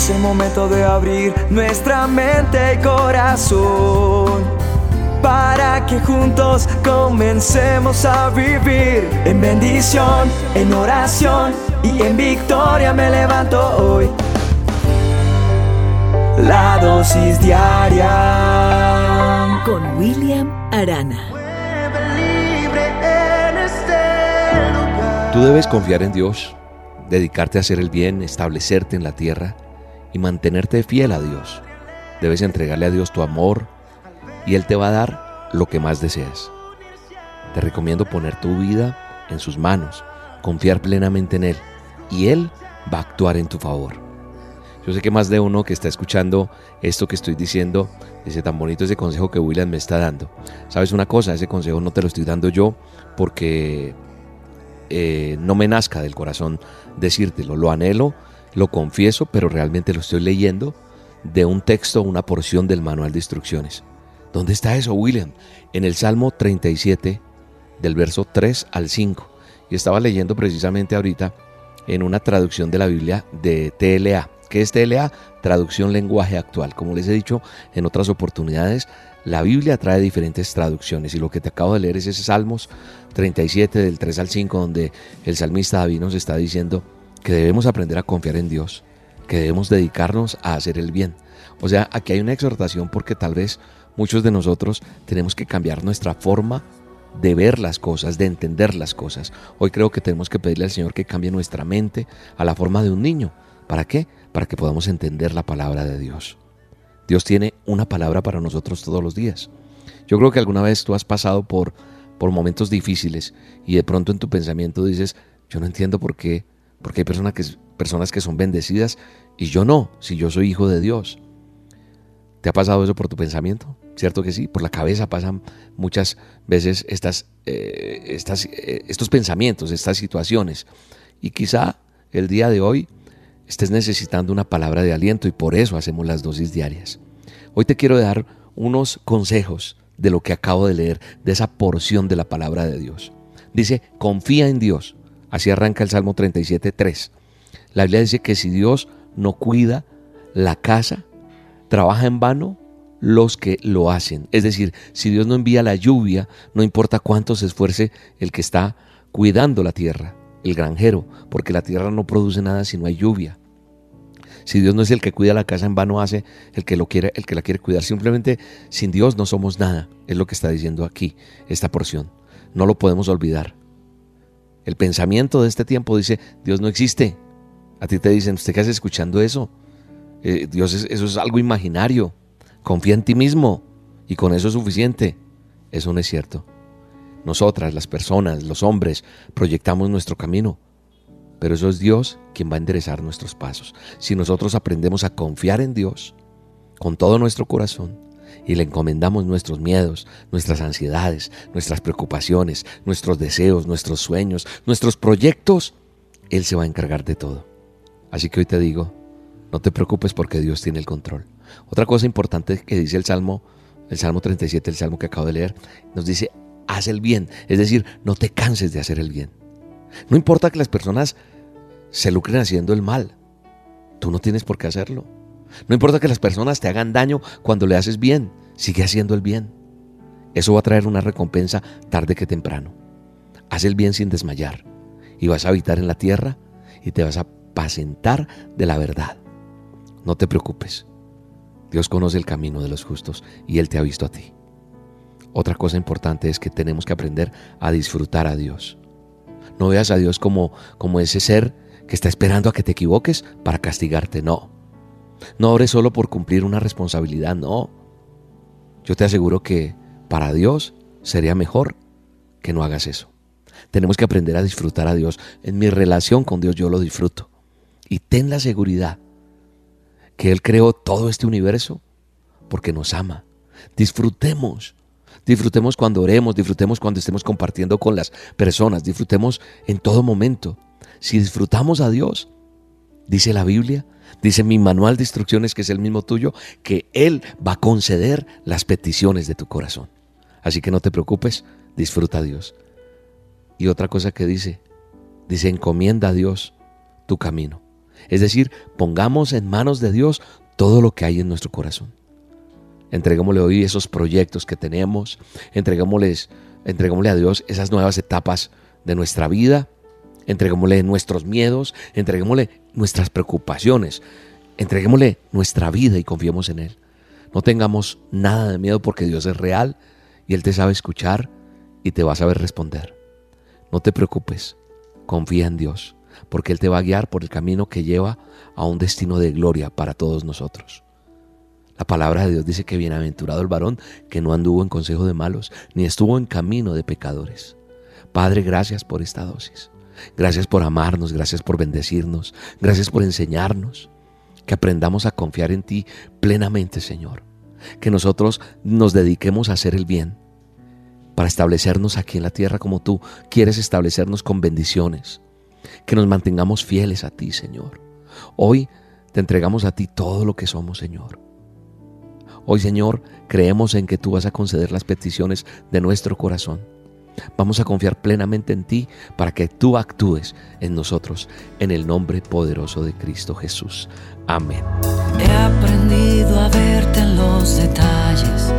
Es el momento de abrir nuestra mente y corazón para que juntos comencemos a vivir en bendición, en oración y en victoria me levanto hoy. La dosis diaria con William Arana. Tú debes confiar en Dios, dedicarte a hacer el bien, establecerte en la tierra y mantenerte fiel a Dios. Debes entregarle a Dios tu amor y Él te va a dar lo que más deseas. Te recomiendo poner tu vida en sus manos, confiar plenamente en Él y Él va a actuar en tu favor. Yo sé que más de uno que está escuchando esto que estoy diciendo dice tan bonito ese consejo que William me está dando. ¿Sabes una cosa? Ese consejo no te lo estoy dando yo porque eh, no me nazca del corazón decírtelo. Lo anhelo, lo confieso, pero realmente lo estoy leyendo de un texto, una porción del manual de instrucciones. ¿Dónde está eso, William? En el Salmo 37, del verso 3 al 5. Y estaba leyendo precisamente ahorita en una traducción de la Biblia de TLA. ¿Qué es TLA? Traducción lenguaje actual. Como les he dicho en otras oportunidades, la Biblia trae diferentes traducciones y lo que te acabo de leer es ese Salmos 37 del 3 al 5 donde el salmista David nos está diciendo que debemos aprender a confiar en Dios, que debemos dedicarnos a hacer el bien. O sea, aquí hay una exhortación porque tal vez muchos de nosotros tenemos que cambiar nuestra forma de ver las cosas, de entender las cosas. Hoy creo que tenemos que pedirle al Señor que cambie nuestra mente a la forma de un niño. ¿Para qué? Para que podamos entender la palabra de Dios. Dios tiene una palabra para nosotros todos los días. Yo creo que alguna vez tú has pasado por, por momentos difíciles y de pronto en tu pensamiento dices, yo no entiendo por qué, porque hay personas que, personas que son bendecidas y yo no, si yo soy hijo de Dios. ¿Te ha pasado eso por tu pensamiento? ¿Cierto que sí? Por la cabeza pasan muchas veces estas, eh, eh, estos pensamientos, estas situaciones. Y quizá el día de hoy estés necesitando una palabra de aliento y por eso hacemos las dosis diarias. Hoy te quiero dar unos consejos de lo que acabo de leer, de esa porción de la palabra de Dios. Dice, confía en Dios. Así arranca el Salmo 37.3. La Biblia dice que si Dios no cuida la casa, trabaja en vano los que lo hacen. Es decir, si Dios no envía la lluvia, no importa cuánto se esfuerce el que está cuidando la tierra, el granjero, porque la tierra no produce nada si no hay lluvia. Si Dios no es el que cuida la casa, en vano hace el que lo quiere, el que la quiere cuidar. Simplemente sin Dios no somos nada, es lo que está diciendo aquí esta porción. No lo podemos olvidar. El pensamiento de este tiempo dice, Dios no existe. A ti te dicen, ¿usted qué hace escuchando eso? Eh, Dios, eso es algo imaginario. Confía en ti mismo y con eso es suficiente. Eso no es cierto. Nosotras, las personas, los hombres, proyectamos nuestro camino pero eso es Dios quien va a enderezar nuestros pasos. Si nosotros aprendemos a confiar en Dios con todo nuestro corazón y le encomendamos nuestros miedos, nuestras ansiedades, nuestras preocupaciones, nuestros deseos, nuestros sueños, nuestros proyectos, Él se va a encargar de todo. Así que hoy te digo, no te preocupes porque Dios tiene el control. Otra cosa importante que dice el Salmo, el Salmo 37, el Salmo que acabo de leer, nos dice, haz el bien, es decir, no te canses de hacer el bien. No importa que las personas se lucren haciendo el mal. Tú no tienes por qué hacerlo. No importa que las personas te hagan daño cuando le haces bien. Sigue haciendo el bien. Eso va a traer una recompensa tarde que temprano. Haz el bien sin desmayar. Y vas a habitar en la tierra y te vas a apacentar de la verdad. No te preocupes. Dios conoce el camino de los justos y Él te ha visto a ti. Otra cosa importante es que tenemos que aprender a disfrutar a Dios. No veas a Dios como, como ese ser que está esperando a que te equivoques para castigarte. No. No ores solo por cumplir una responsabilidad. No. Yo te aseguro que para Dios sería mejor que no hagas eso. Tenemos que aprender a disfrutar a Dios. En mi relación con Dios yo lo disfruto. Y ten la seguridad que Él creó todo este universo porque nos ama. Disfrutemos Disfrutemos cuando oremos, disfrutemos cuando estemos compartiendo con las personas, disfrutemos en todo momento. Si disfrutamos a Dios, dice la Biblia, dice mi manual de instrucciones que es el mismo tuyo, que Él va a conceder las peticiones de tu corazón. Así que no te preocupes, disfruta a Dios. Y otra cosa que dice, dice encomienda a Dios tu camino. Es decir, pongamos en manos de Dios todo lo que hay en nuestro corazón. Entreguémosle hoy esos proyectos que tenemos, entreguémosles, entreguémosle a Dios esas nuevas etapas de nuestra vida, entreguémosle nuestros miedos, entreguémosle nuestras preocupaciones, entreguémosle nuestra vida y confiemos en Él. No tengamos nada de miedo porque Dios es real y Él te sabe escuchar y te va a saber responder. No te preocupes, confía en Dios, porque Él te va a guiar por el camino que lleva a un destino de gloria para todos nosotros. La palabra de Dios dice que bienaventurado el varón que no anduvo en consejo de malos, ni estuvo en camino de pecadores. Padre, gracias por esta dosis. Gracias por amarnos, gracias por bendecirnos, gracias por enseñarnos. Que aprendamos a confiar en ti plenamente, Señor. Que nosotros nos dediquemos a hacer el bien, para establecernos aquí en la tierra como tú quieres establecernos con bendiciones. Que nos mantengamos fieles a ti, Señor. Hoy te entregamos a ti todo lo que somos, Señor. Hoy, Señor, creemos en que tú vas a conceder las peticiones de nuestro corazón. Vamos a confiar plenamente en ti para que tú actúes en nosotros, en el nombre poderoso de Cristo Jesús. Amén. He aprendido a verte en los detalles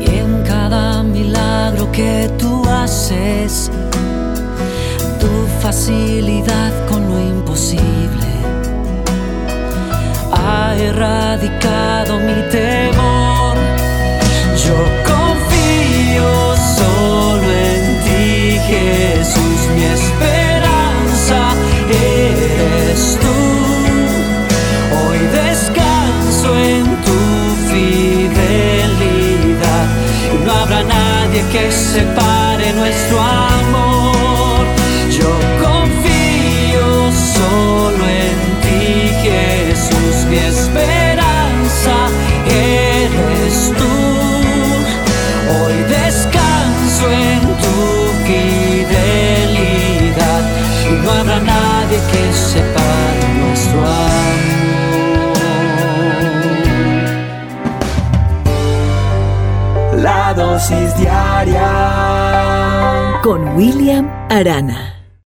y en cada milagro que tú haces, tu facilidad con lo imposible ha erradicado mi temor. Separe nuestro amor. La dosis diaria Con William Arana.